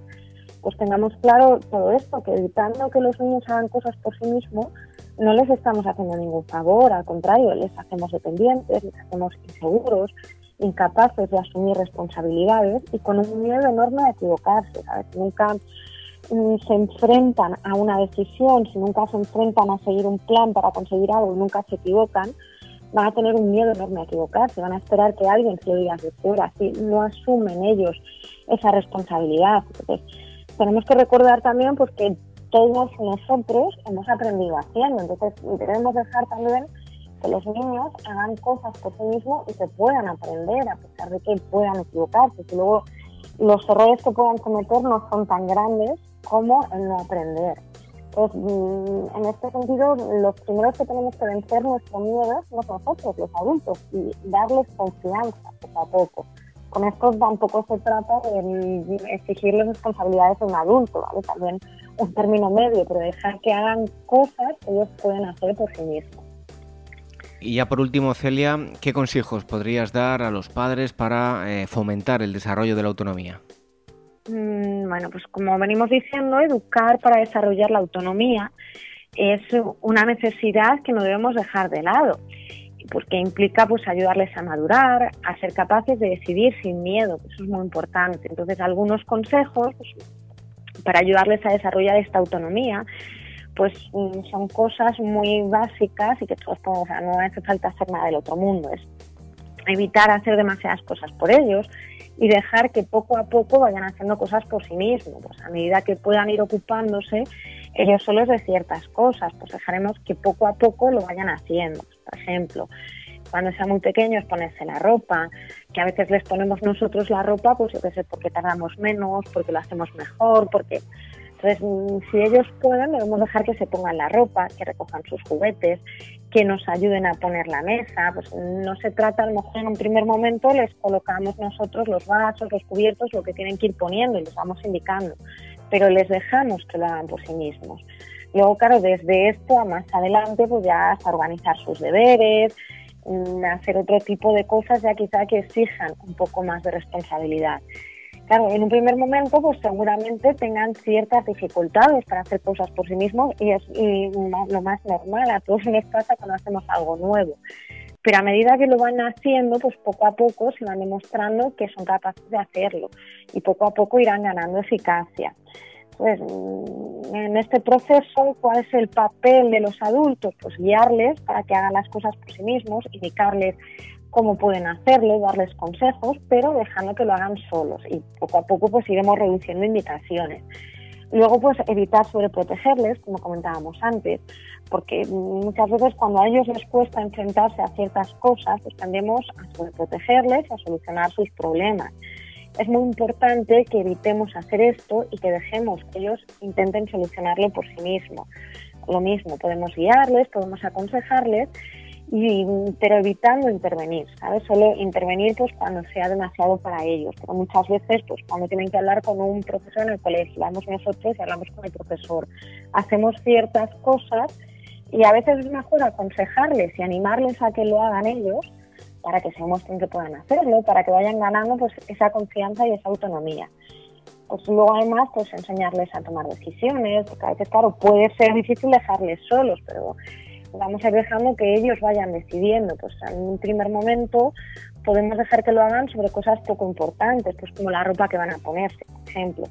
pues tengamos claro todo esto, que evitando que los niños hagan cosas por sí mismos, no les estamos haciendo ningún favor, al contrario, les hacemos dependientes, les hacemos inseguros, incapaces de asumir responsabilidades y con un miedo enorme a equivocarse, ¿sabes? Nunca se enfrentan a una decisión, si nunca se enfrentan a seguir un plan para conseguir algo y nunca se equivocan, van a tener un miedo enorme a equivocarse, van a esperar que alguien se lo diga de fuera, si no asumen ellos esa responsabilidad. Entonces, tenemos que recordar también pues, que todos nosotros hemos aprendido haciendo, entonces debemos dejar también que los niños hagan cosas por sí mismos y que puedan aprender, a pesar de que puedan equivocarse, que luego los errores que puedan cometer no son tan grandes como el no aprender. Pues, mm, en este sentido, los primeros que tenemos que vencer nuestro miedo somos nosotros, los adultos, y darles confianza poco a poco. Con esto tampoco se trata de exigirles responsabilidades a un adulto, ¿vale? También un término medio, pero dejar que hagan cosas que ellos pueden hacer por sí mismos. Y ya por último, Celia, ¿qué consejos podrías dar a los padres para eh, fomentar el desarrollo de la autonomía? Mm, bueno, pues como venimos diciendo, educar para desarrollar la autonomía es una necesidad que no debemos dejar de lado, porque implica pues ayudarles a madurar, a ser capaces de decidir sin miedo, eso es muy importante. Entonces, algunos consejos para ayudarles a desarrollar esta autonomía pues mm, son cosas muy básicas y que todos podemos, o sea, no hace falta hacer nada del otro mundo, es evitar hacer demasiadas cosas por ellos y dejar que poco a poco vayan haciendo cosas por sí mismos, pues a medida que puedan ir ocupándose ellos solos de ciertas cosas, pues dejaremos que poco a poco lo vayan haciendo, por ejemplo, cuando sean muy pequeños ponerse la ropa, que a veces les ponemos nosotros la ropa, pues yo qué sé, porque tardamos menos, porque lo hacemos mejor, porque entonces, mm, si ellos pueden, debemos dejar que se pongan la ropa, que recojan sus juguetes, que nos ayuden a poner la mesa. Pues no se trata, a lo mejor en un primer momento les colocamos nosotros los vasos, los cubiertos, lo que tienen que ir poniendo y les vamos indicando, pero les dejamos que lo hagan por sí mismos. Luego, claro, desde esto a más adelante, pues ya hasta organizar sus deberes, mm, hacer otro tipo de cosas ya quizá que exijan un poco más de responsabilidad. Claro, en un primer momento, pues seguramente tengan ciertas dificultades para hacer cosas por sí mismos y es lo más normal, a todos nos pasa cuando hacemos algo nuevo. Pero a medida que lo van haciendo, pues poco a poco se van demostrando que son capaces de hacerlo y poco a poco irán ganando eficacia. Pues en este proceso, ¿cuál es el papel de los adultos? Pues guiarles para que hagan las cosas por sí mismos, indicarles cómo pueden hacerlo, darles consejos, pero dejando que lo hagan solos y poco a poco pues iremos reduciendo invitaciones. Luego pues evitar sobreprotegerles, como comentábamos antes, porque muchas veces cuando a ellos les cuesta enfrentarse a ciertas cosas, pues tendemos a sobreprotegerles a solucionar sus problemas. Es muy importante que evitemos hacer esto y que dejemos que ellos intenten solucionarlo por sí mismos. Lo mismo, podemos guiarles, podemos aconsejarles, y, pero evitando intervenir, ¿sabes? Solo intervenir pues cuando sea demasiado para ellos, pero muchas veces pues cuando tienen que hablar con un profesor en el colegio, vamos nosotros y hablamos con el profesor, hacemos ciertas cosas y a veces es mejor aconsejarles y animarles a que lo hagan ellos para que se muestren que puedan hacerlo, para que vayan ganando pues esa confianza y esa autonomía. Pues luego además pues enseñarles a tomar decisiones, porque a veces claro puede ser difícil dejarles solos, pero vamos a ir dejando que ellos vayan decidiendo. Pues en un primer momento podemos dejar que lo hagan sobre cosas poco importantes, pues como la ropa que van a ponerse, por ejemplo,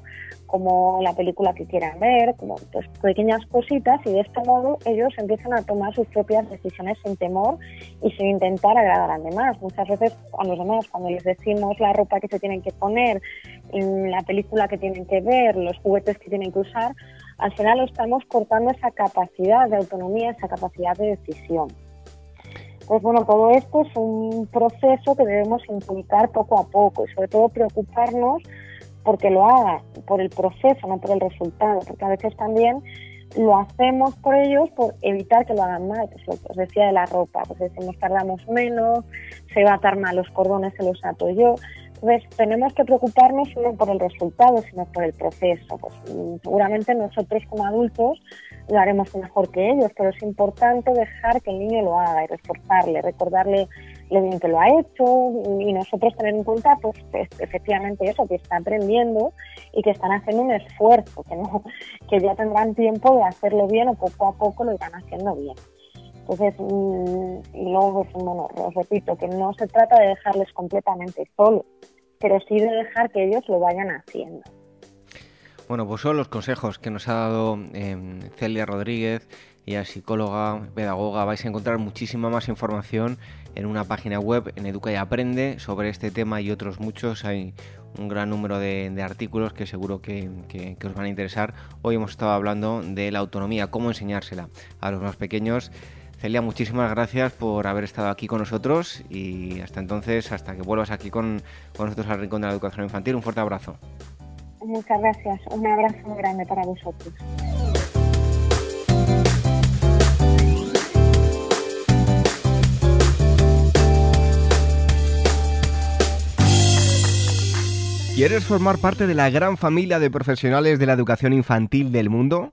como la película que quieran ver, como pues, pequeñas cositas y de este modo ellos empiezan a tomar sus propias decisiones sin temor y sin intentar agradar a los demás. Muchas veces a los demás cuando les decimos la ropa que se tienen que poner, la película que tienen que ver, los juguetes que tienen que usar, al final estamos cortando esa capacidad de autonomía, esa capacidad de decisión. Pues bueno, todo esto es un proceso que debemos implicar poco a poco y sobre todo preocuparnos porque lo haga, por el proceso, no por el resultado, porque a veces también lo hacemos por ellos por evitar que lo hagan mal, pues lo que os decía de la ropa, pues decimos tardamos menos, se va a atar mal los cordones, se los ato yo, entonces, tenemos que preocuparnos no por el resultado, sino por el proceso. Pues, mm, seguramente nosotros como adultos lo haremos mejor que ellos, pero es importante dejar que el niño lo haga y reforzarle, recordarle lo bien que lo ha hecho y nosotros tener en cuenta, pues, efectivamente eso, que está aprendiendo y que están haciendo un esfuerzo, que, no, que ya tendrán tiempo de hacerlo bien o poco a poco lo irán haciendo bien. Entonces, mm, y luego, pues, bueno, os repito, que no se trata de dejarles completamente solos, pero sí de dejar que ellos lo vayan haciendo. Bueno, pues son los consejos que nos ha dado em, Celia Rodríguez, ella psicóloga, pedagoga. Vais a encontrar muchísima más información en una página web en Educa y Aprende sobre este tema y otros muchos. Hay un gran número de, artículos que seguro que, os van a interesar. Hoy hemos estado hablando de la autonomía, cómo enseñársela a los más pequeños. Celia, muchísimas gracias por haber estado aquí con nosotros y hasta entonces, hasta que vuelvas aquí con, nosotros al Rincón de la Educación Infantil, un fuerte abrazo. Muchas gracias, un abrazo muy grande para vosotros. ¿Quieres formar parte de la gran familia de profesionales de la educación infantil del mundo?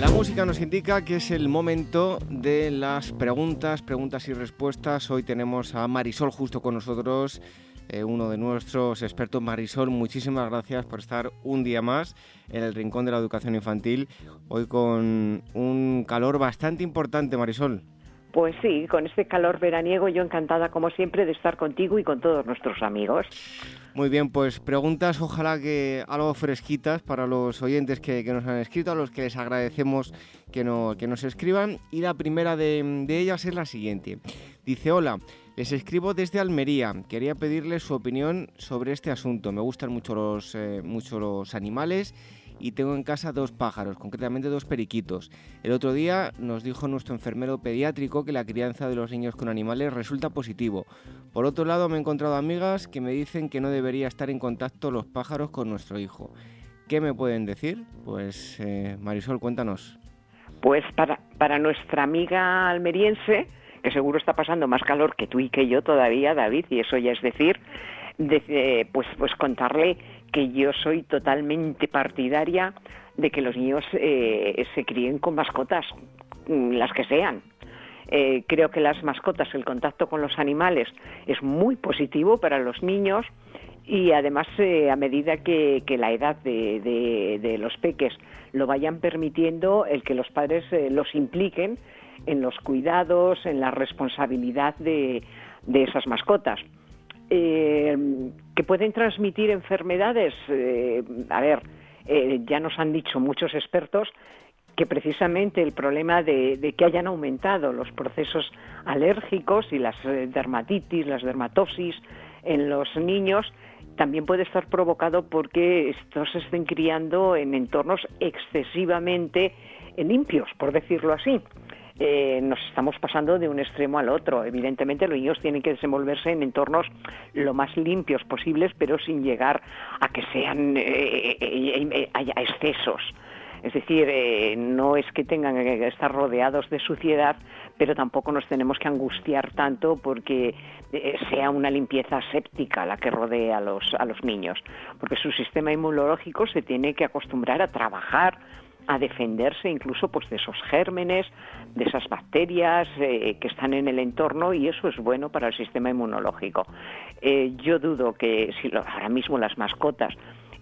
La música nos indica que es el momento de las preguntas, preguntas y respuestas. Hoy tenemos a Marisol justo con nosotros, eh, uno de nuestros expertos. Marisol, muchísimas gracias por estar un día más en el Rincón de la Educación Infantil, hoy con un calor bastante importante, Marisol. Pues sí, con este calor veraniego yo encantada como siempre de estar contigo y con todos nuestros amigos. Muy bien, pues preguntas ojalá que algo fresquitas para los oyentes que, nos han escrito, a los que les agradecemos que, no, que nos escriban. Y la primera de, ellas es la siguiente. Dice, hola, les escribo desde Almería. Quería pedirles su opinión sobre este asunto. Me gustan mucho los, eh, mucho los animales y tengo en casa dos pájaros, concretamente dos periquitos. El otro día nos dijo nuestro enfermero pediátrico que la crianza de los niños con animales resulta positivo. Por otro lado, me he encontrado amigas que me dicen que no debería estar en contacto los pájaros con nuestro hijo. ¿Qué me pueden decir? Pues eh, Marisol, cuéntanos. Pues para, para nuestra amiga almeriense, que seguro está pasando más calor que tú y que yo todavía, David, y eso ya es decir, de, pues, pues contarle que yo soy totalmente partidaria de que los niños eh, se críen con mascotas, mm, las que sean. Eh, creo que las mascotas, el contacto con los animales es muy positivo para los niños y además eh, a medida que, la edad de, los peques lo vayan permitiendo, el que los padres los impliquen en los cuidados, en la responsabilidad de, esas mascotas. Eh, que pueden transmitir enfermedades, eh, a ver, eh, ya nos han dicho muchos expertos que precisamente el problema de, que hayan aumentado los procesos alérgicos y las dermatitis, las dermatosis en los niños, también puede estar provocado porque estos se estén criando en entornos excesivamente limpios, por decirlo así. Eh, nos estamos pasando de un extremo al otro. Evidentemente los niños tienen que desenvolverse en entornos lo más limpios posibles, pero sin llegar a que sean eh, eh, haya excesos. Es decir, no es que tengan que estar rodeados de suciedad, pero tampoco nos tenemos que angustiar tanto porque sea una limpieza séptica la que rodea a los, a los niños, porque su sistema inmunológico se tiene que acostumbrar a trabajar a defenderse incluso pues de esos gérmenes, de esas bacterias eh, que están en el entorno y eso es bueno para el sistema inmunológico. Eh, yo dudo que si ahora mismo las mascotas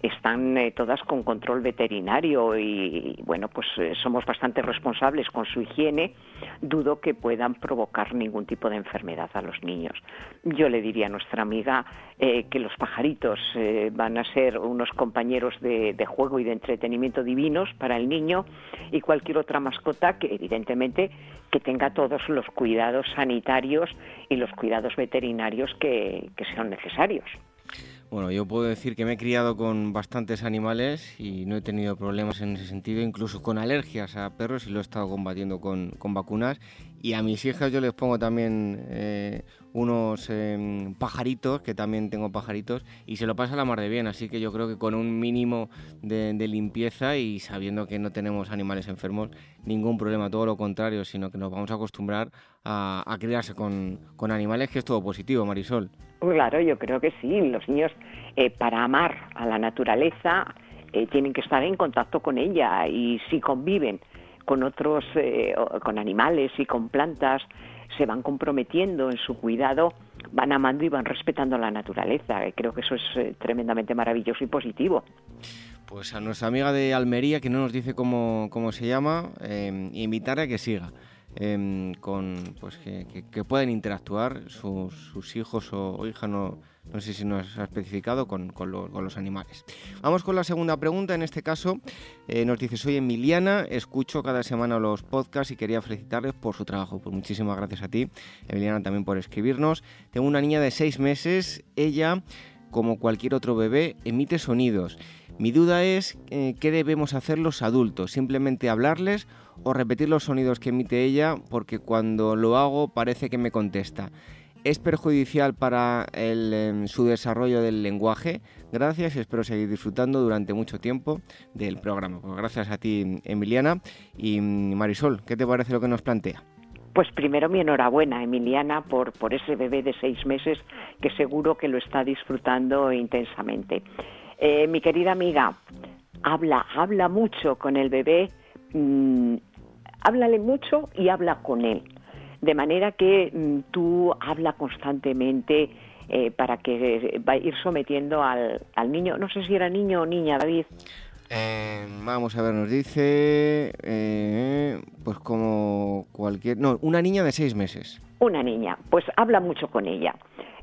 están eh, todas con control veterinario y, bueno, pues eh, somos bastante responsables con su higiene, dudo que puedan provocar ningún tipo de enfermedad a los niños. Yo le diría a nuestra amiga eh, que los pajaritos van a ser unos compañeros de, juego y de entretenimiento divinos para el niño y cualquier otra mascota que evidentemente que tenga todos los cuidados sanitarios y los cuidados veterinarios que, que sean necesarios. Bueno, yo puedo decir que me he criado con bastantes animales y no he tenido problemas en ese sentido, incluso con alergias a perros y lo he estado combatiendo con, con vacunas. Y a mis hijas yo les pongo también eh, unos em, pajaritos, que también tengo pajaritos, y se lo pasa la mar de bien. Así que yo creo que con un mínimo de, limpieza y sabiendo que no tenemos animales enfermos, ningún problema, todo lo contrario, sino que nos vamos a acostumbrar a, criarse con, con animales, que es todo positivo, Marisol. Claro, yo creo que sí. Los niños, eh, para amar a la naturaleza, eh, tienen que estar en contacto con ella y si conviven con otros, eh, con animales y con plantas, se van comprometiendo en su cuidado, van amando y van respetando la naturaleza. Creo que eso es tremendamente maravilloso y positivo. Pues a nuestra amiga de Almería, que no nos dice cómo, cómo se llama, invitarle a que siga. Em, con pues que, que, pueden interactuar sus, hijos o, hijas, no, no, sé si nos ha especificado, con, con, los animales. Vamos con la segunda pregunta. En este caso, eh, nos dice: Soy Emiliana, escucho cada semana los podcasts y quería felicitarles por su trabajo. Pues muchísimas gracias a ti, Emiliana, también por escribirnos. Tengo una niña de seis meses. Ella, como cualquier otro bebé, emite sonidos. Mi duda es eh, qué debemos hacer los adultos, simplemente hablarles o repetir los sonidos que emite ella porque cuando lo hago parece que me contesta. ¿Es perjudicial para em, su desarrollo del lenguaje? Gracias y espero seguir disfrutando durante mucho tiempo del programa. Pues gracias a ti, Emiliana. Y mm, Marisol, ¿qué te parece lo que nos plantea? Pues primero mi enhorabuena, Emiliana, por, por ese bebé de seis meses que seguro que lo está disfrutando intensamente. Eh, mi querida amiga, habla, habla mucho con el bebé mm, háblale mucho y habla con él. De manera que mm, tú habla constantemente eh, para que va a ir sometiendo al, al, niño. No sé si era niño o niña, David. Eh, vamos a ver, nos dice, eh, pues como cualquier, no, una niña de seis meses. Una niña, pues habla mucho con ella.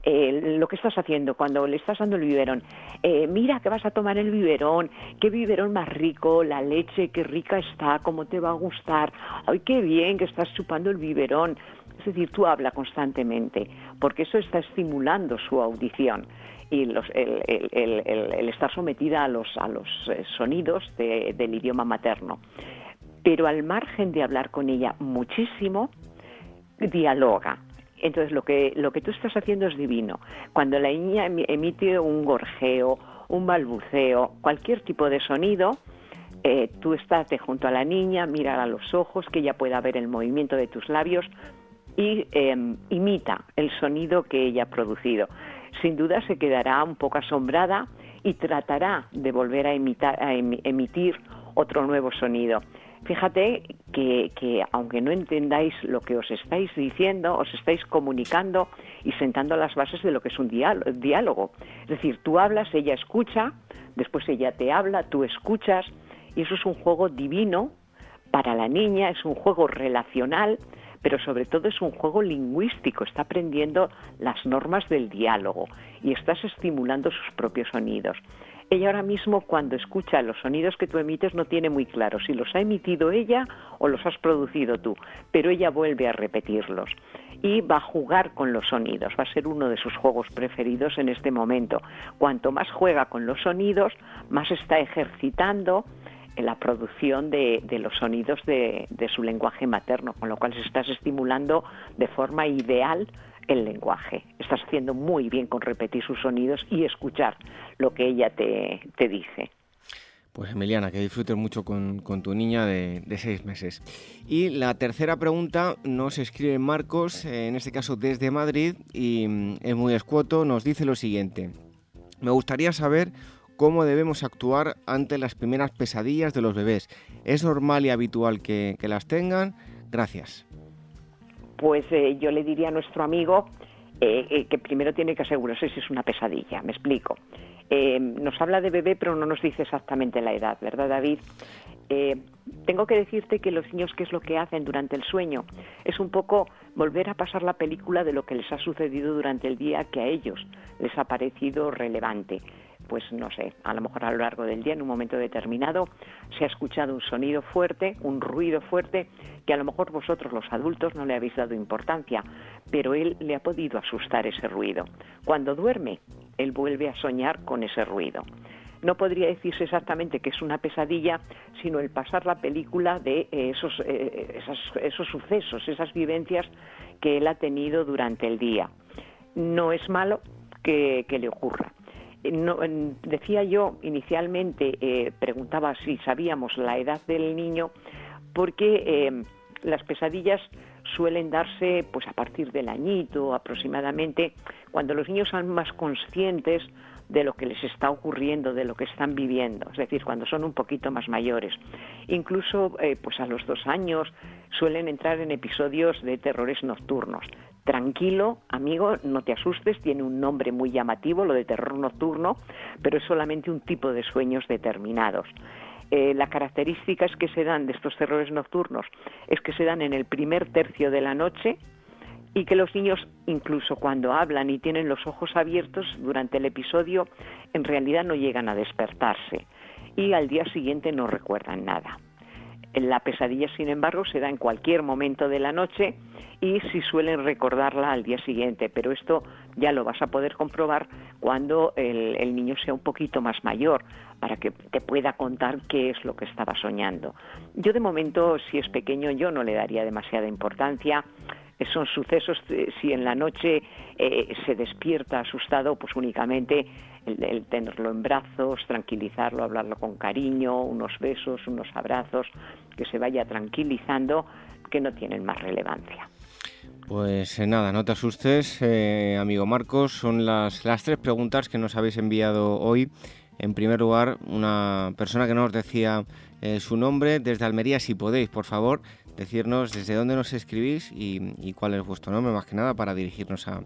Eh, lo que estás haciendo cuando le estás dando el biberón. Eh, mira que vas a tomar el biberón, qué biberón más rico, la leche, qué rica está, cómo te va a gustar, ay, qué bien que estás chupando el biberón. Es decir, tú habla constantemente, porque eso está estimulando su audición y los, el, el, estar sometida a los, a los eh, sonidos del idioma materno. Pero al margen de hablar con ella muchísimo, dialoga. Entonces lo que, lo que tú estás haciendo es divino. Cuando la niña emite un gorjeo, un balbuceo, cualquier tipo de sonido, eh, tú estás junto a la niña, mira a los ojos, que ella pueda ver el movimiento de tus labios y em, imita el sonido que ella ha producido. Sin duda se quedará un poco asombrada y tratará de volver a, a emitir otro nuevo sonido. Fíjate que, que, aunque no entendáis lo que os estáis diciendo, os estáis comunicando y sentando las bases de lo que es un diálogo. Es decir, tú hablas, ella escucha, después ella te habla, tú escuchas, y eso es un juego divino para la niña, es un juego relacional, pero sobre todo es un juego lingüístico, está aprendiendo las normas del diálogo y estás estimulando sus propios sonidos ella ahora mismo cuando escucha los sonidos que tú emites no tiene muy claro si los ha emitido ella o los has producido tú, pero ella vuelve a repetirlos y va a jugar con los sonidos, va a ser uno de sus juegos preferidos en este momento. Cuanto más juega con los sonidos, más está ejercitando la producción de, los sonidos de, de, su lenguaje materno, con lo cual se estás estimulando de forma ideal el lenguaje. Estás haciendo muy bien con repetir sus sonidos y escuchar lo que ella te, dice. Pues Emiliana, que disfrutes mucho con, tu niña de, seis meses. Y la tercera pregunta nos escribe Marcos, en este caso desde Madrid, y mm, es muy escuoto, nos dice lo siguiente. Me gustaría saber cómo debemos actuar ante las primeras pesadillas de los bebés. ¿Es normal y habitual que, las tengan? Gracias pues eh, yo le diría a nuestro amigo eh, eh, que primero tiene que asegurarse si es una pesadilla. Me explico. nos habla de bebé, pero no nos dice exactamente la edad, ¿verdad, David? tengo que decirte que los niños, ¿qué es lo que hacen durante el sueño? Es un poco volver a pasar la película de lo que les ha sucedido durante el día que a ellos les ha parecido relevante pues no sé, a lo mejor a lo largo del día, en un momento determinado, se ha escuchado un sonido fuerte, un ruido fuerte, que a lo mejor vosotros los adultos no le habéis dado importancia, pero él le ha podido asustar ese ruido. Cuando duerme, él vuelve a soñar con ese ruido. No podría decirse exactamente que es una pesadilla, sino el pasar la película de eh, esos, eh, esos sucesos, esas vivencias que él ha tenido durante el día. No es malo que le ocurra no, decía yo inicialmente, eh, preguntaba si sabíamos la edad del niño, porque eh, las pesadillas suelen darse pues a partir del añito aproximadamente, cuando los niños son más conscientes de lo que les está ocurriendo, de lo que están viviendo, es decir, cuando son un poquito más mayores. Incluso eh, pues a los dos años suelen entrar en episodios de terrores nocturnos. Tranquilo, amigo, no te asustes, tiene un nombre muy llamativo, lo de terror nocturno, pero es solamente un tipo de sueños determinados. Eh, las características que se dan de estos terrores nocturnos es que se dan en el primer tercio de la noche y que los niños, incluso cuando hablan y tienen los ojos abiertos durante el episodio, en realidad no llegan a despertarse y al día siguiente no recuerdan nada. La pesadilla, sin embargo, se da en cualquier momento de la noche y si suelen recordarla al día siguiente, pero esto ya lo vas a poder comprobar cuando el, niño sea un poquito más mayor, para que te pueda contar qué es lo que estaba soñando. Yo de momento, si es pequeño, yo no le daría demasiada importancia son sucesos, eh, si en la noche eh, se despierta asustado, pues únicamente el, tenerlo en brazos, tranquilizarlo, hablarlo con cariño, unos besos, unos abrazos, que se vaya tranquilizando, que no tienen más relevancia. Pues eh, nada, no te asustes, amigo Marcos. Son las, las tres preguntas que nos habéis enviado hoy. En primer lugar, una persona que nos decía su nombre desde Almería, si podéis, por favor, decirnos desde dónde nos escribís y, cuál es vuestro nombre, más que nada, para dirigirnos a,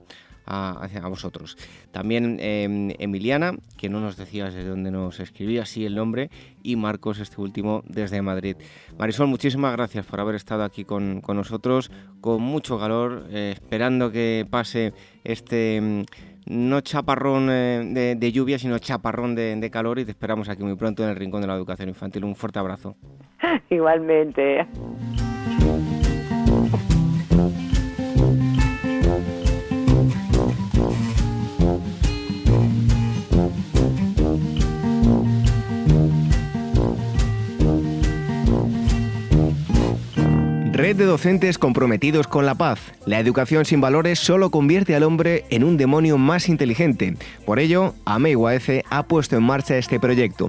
a, vosotros. También em, Emiliana, que no nos decía desde dónde nos escribía, sí el nombre, y Marcos, este último, desde Madrid. Marisol, muchísimas gracias por haber estado aquí con, nosotros, con mucho calor, eh, esperando que pase este no chaparrón eh, de, lluvia, sino chaparrón de, de, calor y te esperamos aquí muy pronto en el Rincón de la Educación Infantil. Un fuerte abrazo. Igualmente. Red de docentes comprometidos con la paz. La educación sin valores solo convierte al hombre en un demonio más inteligente. Por ello, AME ha puesto en marcha este proyecto.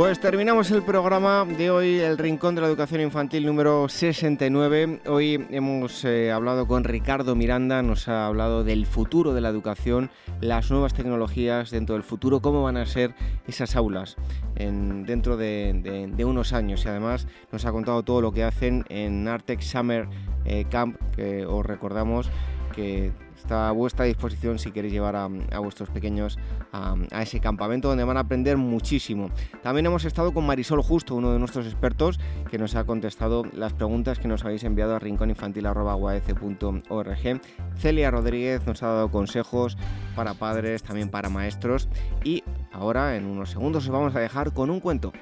Pues terminamos el programa de hoy, el Rincón de la Educación Infantil número 69. Hoy hemos eh, hablado con Ricardo Miranda, nos ha hablado del futuro de la educación, las nuevas tecnologías dentro del futuro, cómo van a ser esas aulas dentro de, unos años. Y además nos ha contado todo lo que hacen en Artex Summer eh, Camp, que os recordamos que a vuestra disposición si queréis llevar a, vuestros pequeños a, ese campamento donde van a aprender muchísimo. También hemos estado con Marisol Justo, uno de nuestros expertos, que nos ha contestado las preguntas que nos habéis enviado a rincóninfantil.org. Celia Rodríguez nos ha dado consejos para padres, también para maestros. Y ahora, en unos segundos, os vamos a dejar con un cuento.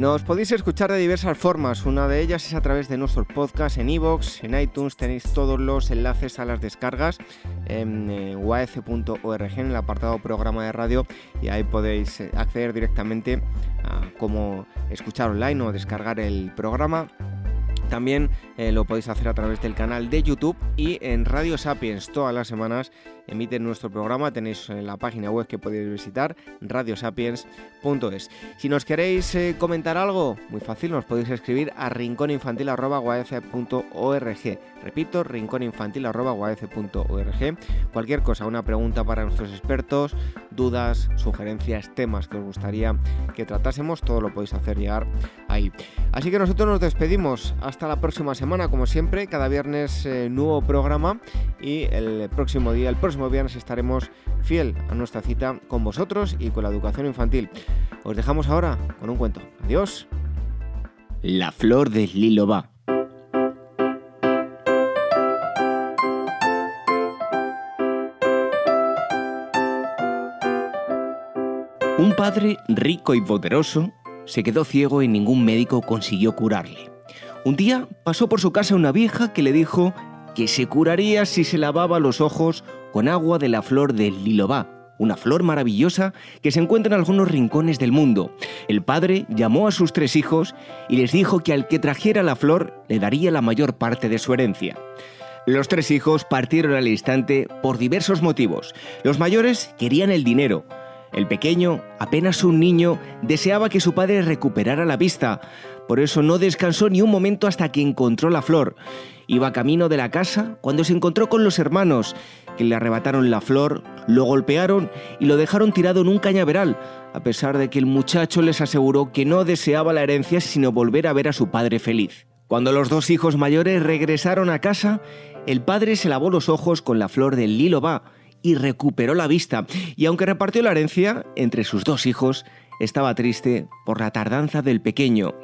Nos podéis escuchar de diversas formas, una de ellas es a través de nuestro podcast en iVoox, en iTunes tenéis todos los enlaces a las descargas en eh, uaf.org en el apartado programa de radio y ahí podéis eh, acceder directamente a cómo escuchar online o descargar el programa. También eh, lo podéis hacer a través del canal de YouTube y en Radio Sapiens todas las semanas emiten nuestro programa. Tenéis en la página web que podéis visitar, radiosapiens.es. Si nos queréis eh, comentar algo, muy fácil, nos podéis escribir a rincóninfantil.org. Repito, rincóninfantil.org. Cualquier cosa, una pregunta para nuestros expertos, dudas, sugerencias, temas que os gustaría que tratásemos, todo lo podéis hacer llegar ahí. Así que nosotros nos despedimos. Hasta la próxima semana, como siempre, cada viernes eh, nuevo programa y el próximo día, el próximo viernes estaremos fiel a nuestra cita con vosotros y con la educación infantil. Os dejamos ahora con un cuento. Adiós. La flor de lilo va. Un padre rico y poderoso se quedó ciego y ningún médico consiguió curarle. Un día pasó por su casa una vieja que le dijo que se curaría si se lavaba los ojos con agua de la flor del lilobá, una flor maravillosa que se encuentra en algunos rincones del mundo. El padre llamó a sus tres hijos y les dijo que al que trajera la flor le daría la mayor parte de su herencia. Los tres hijos partieron al instante por diversos motivos. Los mayores querían el dinero, el pequeño, apenas un niño, deseaba que su padre recuperara la vista. Por eso no descansó ni un momento hasta que encontró la flor. Iba camino de la casa cuando se encontró con los hermanos, que le arrebataron la flor, lo golpearon y lo dejaron tirado en un cañaveral, a pesar de que el muchacho les aseguró que no deseaba la herencia sino volver a ver a su padre feliz. Cuando los dos hijos mayores regresaron a casa, el padre se lavó los ojos con la flor del lilo va y recuperó la vista, y aunque repartió la herencia entre sus dos hijos, estaba triste por la tardanza del pequeño.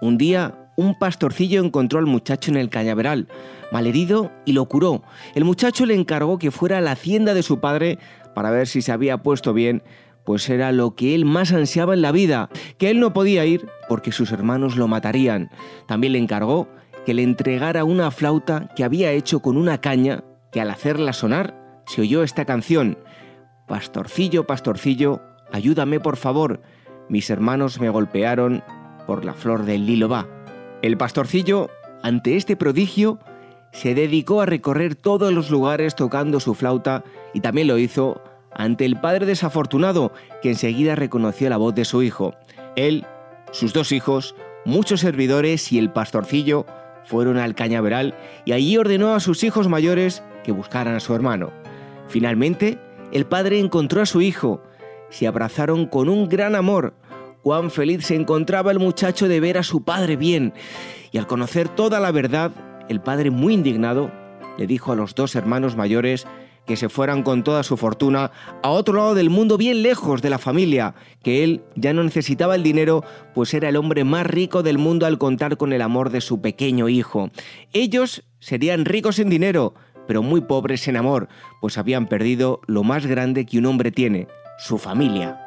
Un día, un pastorcillo encontró al muchacho en el cañaveral, malherido, y lo curó. El muchacho le encargó que fuera a la hacienda de su padre para ver si se había puesto bien, pues era lo que él más ansiaba en la vida, que él no podía ir porque sus hermanos lo matarían. También le encargó que le entregara una flauta que había hecho con una caña que al hacerla sonar se oyó esta canción. Pastorcillo, pastorcillo, ayúdame por favor. Mis hermanos me golpearon por la flor del lilo va. El pastorcillo, ante este prodigio, se dedicó a recorrer todos los lugares tocando su flauta y también lo hizo ante el padre desafortunado, que enseguida reconoció la voz de su hijo. Él, sus dos hijos, muchos servidores y el pastorcillo fueron al cañaveral y allí ordenó a sus hijos mayores que buscaran a su hermano. Finalmente, el padre encontró a su hijo, se abrazaron con un gran amor. Cuán feliz se encontraba el muchacho de ver a su padre bien, y al conocer toda la verdad, el padre muy indignado le dijo a los dos hermanos mayores que se fueran con toda su fortuna a otro lado del mundo, bien lejos de la familia, que él ya no necesitaba el dinero, pues era el hombre más rico del mundo al contar con el amor de su pequeño hijo. Ellos serían ricos en dinero, pero muy pobres en amor, pues habían perdido lo más grande que un hombre tiene, su familia.